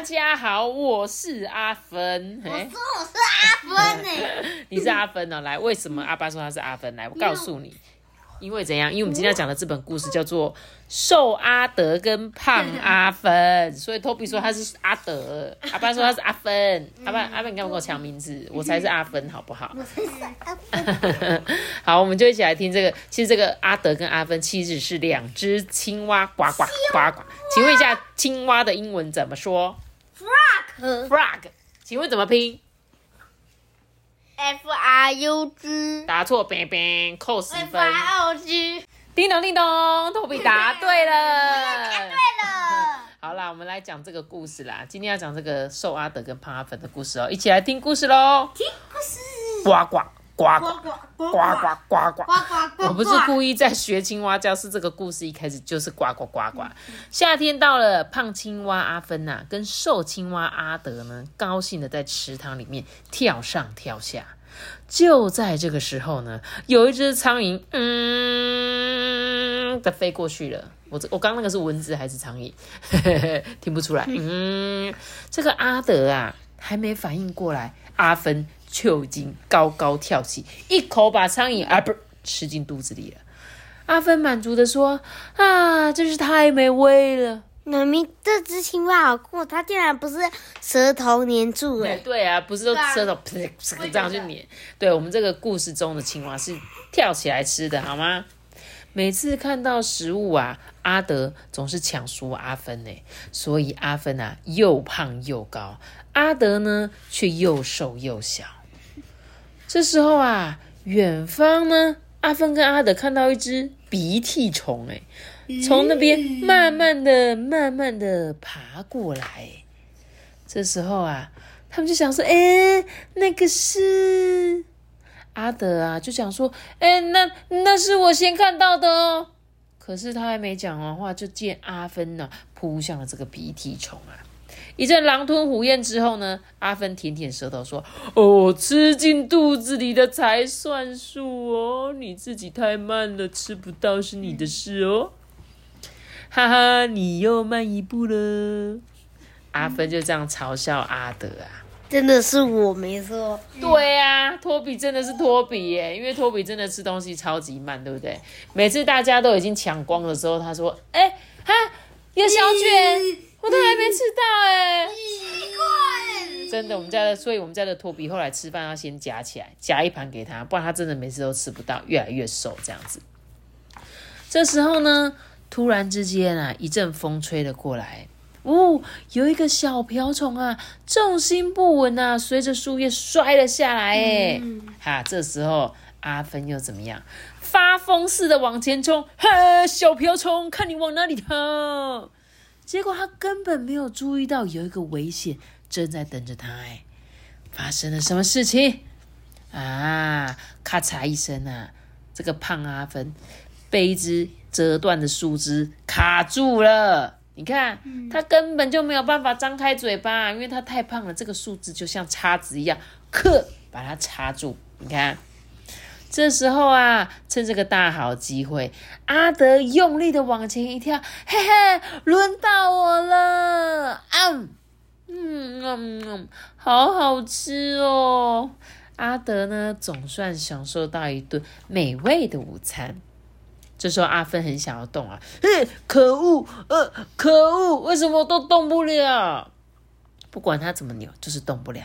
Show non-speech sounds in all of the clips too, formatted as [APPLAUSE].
大家好，我是阿芬。嘿说我是阿芬呢，[LAUGHS] 你是阿芬哦，来，为什么阿爸说他是阿芬？来，我告诉你，因为怎样？因为我们今天要讲的这本故事叫做《瘦阿德跟胖阿芬》，[LAUGHS] 所以 Toby 说他是阿德，阿爸说他是阿芬。阿爸，阿芬，你干嘛跟我抢名字？我才是阿芬，好不好？[LAUGHS] 我是阿芬好，我们就一起来听这个。其实这个阿德跟阿芬其实是两只青蛙，呱呱呱呱。请问一下，青蛙的英文怎么说？Frog。请问怎么拼？F R U G 答错，冰冰扣十 F 分。R O G。叮咚叮咚，托比答 [LAUGHS] 对了。答对了，[LAUGHS] 好啦，我们来讲这个故事啦。今天要讲这个瘦阿德跟胖阿粉的故事哦，一起来听故事喽。听故事。呱呱呱呱呱呱呱呱呱。呱呱我不是故意在学青蛙叫，是这个故事一开始就是呱呱呱呱。夏天到了，胖青蛙阿芬呐、跟瘦青蛙阿德呢，高兴的在池塘里面跳上跳下。就在这个时候呢，有一只苍蝇，嗯的飞过去了。我这我刚那个是蚊子还是苍蝇？[LAUGHS] 听不出来。嗯，这个阿德啊，还没反应过来，阿芬就已经高高跳起，一口把苍蝇啊不吃进肚子里了。阿芬满足的说：“啊，真是太美味了。妈咪，这只青蛙好酷，它竟然不是舌头粘住对哎，对啊，不是都舌头噗噗这样去粘。对我们这个故事中的青蛙是跳起来吃的，好吗？每次看到食物啊，阿德总是抢输阿芬呢，所以阿芬啊又胖又高，阿德呢却又瘦又小。这时候啊，远方呢，阿芬跟阿德看到一只鼻涕虫，哎，从那边慢慢的、慢慢的爬过来。这时候啊，他们就想说：“哎，那个是阿德啊，就想说：哎，那那是我先看到的哦。”可是他还没讲完话，就见阿芬呢、扑向了这个鼻涕虫啊。一阵狼吞虎咽之后呢，阿芬舔舔舌头说：“哦，吃进肚子里的才算数哦，你自己太慢了，吃不到是你的事哦。”哈哈，你又慢一步了。阿芬就这样嘲笑阿德啊。真的是我没错。对啊，托比真的是托比耶，因为托比真的吃东西超级慢，对不对？每次大家都已经抢光的时候，他说：“哎、哈，有小卷，我都还没吃到哎。”奇怪，真的，我们家的，所以我们家的托比后来吃饭要先夹起来，夹一盘给他，不然他真的每次都吃不到，越来越瘦这样子。这时候呢，突然之间啊，一阵风吹了过来，哦，有一个小瓢虫啊，重心不稳啊，随着树叶摔了下来，哎、哈，这时候阿芬又怎么样？发疯似的往前冲，哈，小瓢虫，看你往哪里逃！结果他根本没有注意到有一个危险正在等着他。哎，发生了什么事情啊？咔嚓一声啊，这个胖阿芬被一只折断的树枝卡住了。你看，他根本就没有办法张开嘴巴，因为他太胖了。这个树枝就像叉子一样，克把它插住。你看，这时候啊，趁这个大好机会，阿德用力的往前一跳，嘿嘿，轮到我了！啊，嗯嗯嗯，好好吃哦！阿德呢，总算享受到一顿美味的午餐。这时候阿芬很想要动啊，嘿，可恶，呃，可恶，为什么都动不了？不管他怎么扭，就是动不了。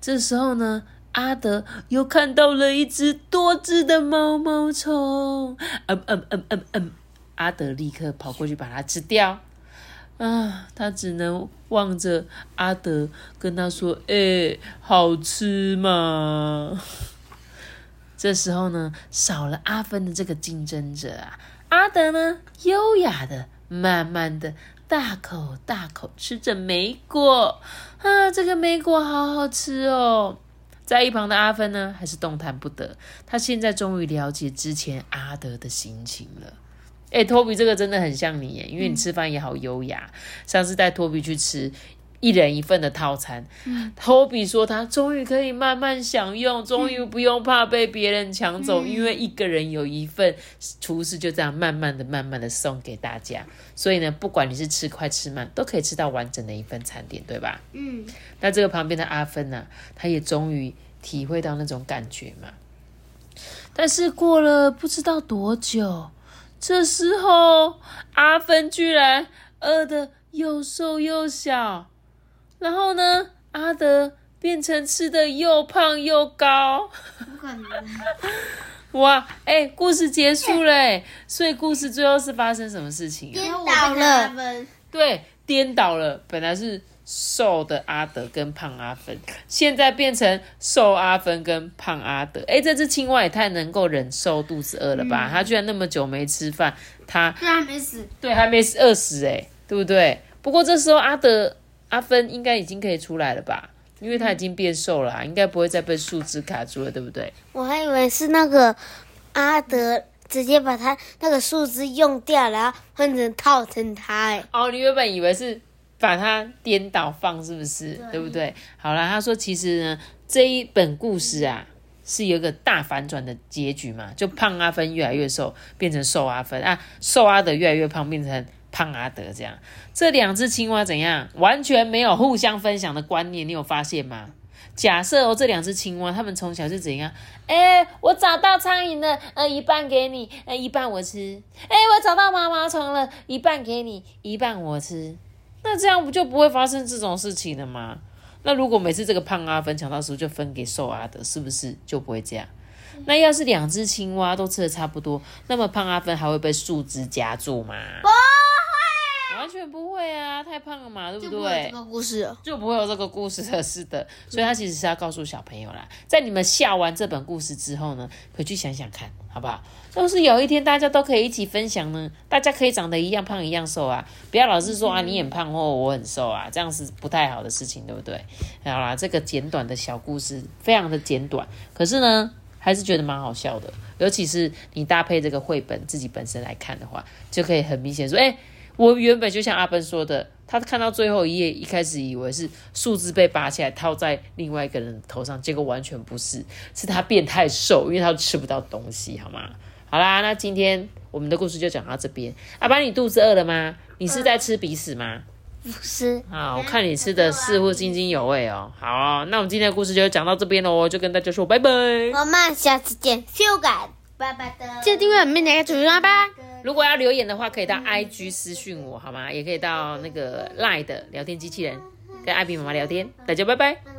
这时候呢，阿德又看到了一只多只的毛毛虫，嗯嗯嗯嗯嗯，阿德立刻跑过去把它吃掉。啊，他只能望着阿德，跟他说：“哎、好吃吗？”这时候呢，少了阿芬的这个竞争者啊，阿德呢，优雅的、慢慢的大口大口吃着莓果啊，这个莓果好好吃哦。在一旁的阿芬呢，还是动弹不得。他现在终于了解之前阿德的心情了。哎，托比，这个真的很像你耶，因为你吃饭也好优雅。上次带托比去吃。一人一份的套餐，托比说他终于可以慢慢享用，终于不用怕被别人抢走，因为一个人有一份，厨师就这样慢慢的、慢慢的送给大家。所以呢，不管你是吃快吃慢，都可以吃到完整的一份餐点，对吧？嗯。那这个旁边的阿芬呢，他也终于体会到那种感觉嘛。但是过了不知道多久，这时候阿芬居然饿的又瘦又小。然后呢？阿德变成吃的又胖又高。不可能！[LAUGHS] 哇，哎，故事结束了，所以故事最后是发生什么事情？颠倒了。对，颠倒了。本来是瘦的阿德跟胖阿芬，现在变成瘦阿芬跟胖阿德。哎，这只青蛙也太能够忍受肚子饿了吧？它居然那么久没吃饭，它居然没死。对，还没饿死，哎，对不对？不过这时候阿德。阿芬应该已经可以出来了吧？因为他已经变瘦了，应该不会再被树枝卡住了，对不对？我还以为是那个阿德直接把他那个树枝用掉，然后换成套成他。哎，哦，你原本以为是把它颠倒放，是不是？对不对？好了，他说其实呢，这一本故事啊是有一个大反转的结局嘛，就胖阿芬越来越瘦，变成瘦阿芬啊，瘦阿德越来越胖，变成。胖阿德这样，这两只青蛙怎样？完全没有互相分享的观念，你有发现吗？假设哦，这两只青蛙，它们从小是怎样？哎，我找到苍蝇了，呃，一半给你，呃，一半我吃。哎，我找到毛毛虫了，一半给你，一半我吃。那这样不就不会发生这种事情了吗？那如果每次这个胖阿分抢到时候就分给瘦阿德，是不是就不会这样？那要是两只青蛙都吃的差不多，那么胖阿分还会被树枝夹住吗？完全不会啊，太胖了嘛，对不对？这个故事就不会有这个故事的，是的。所以他其实是要告诉小朋友啦，在你们下完这本故事之后呢，回去想想看，好不好？要是有一天大家都可以一起分享呢，大家可以长得一样胖一样瘦啊，不要老是说啊你很胖或我很瘦啊，这样是不太好的事情，对不对？好啦，这个简短的小故事非常的简短，可是呢，还是觉得蛮好笑的，尤其是你搭配这个绘本自己本身来看的话，就可以很明显说，哎。我原本就像阿奔说的，他看到最后一页，一开始以为是树枝被拔起来套在另外一个人头上，结果完全不是，是他变太瘦，因为他吃不到东西，好吗？好啦，那今天我们的故事就讲到这边。阿班，你肚子饿了吗？你是在吃鼻屎吗？不是。啊，我看你吃的似乎津津有味哦。好，那我们今天的故事就讲到这边喽，就跟大家说拜拜。我们下次见，修改，拜拜的。记得订阅我们那个主人吧。如果要留言的话，可以到 IG 私讯我，好吗？也可以到那个 Lie 的聊天机器人跟艾比妈妈聊天。大家拜拜。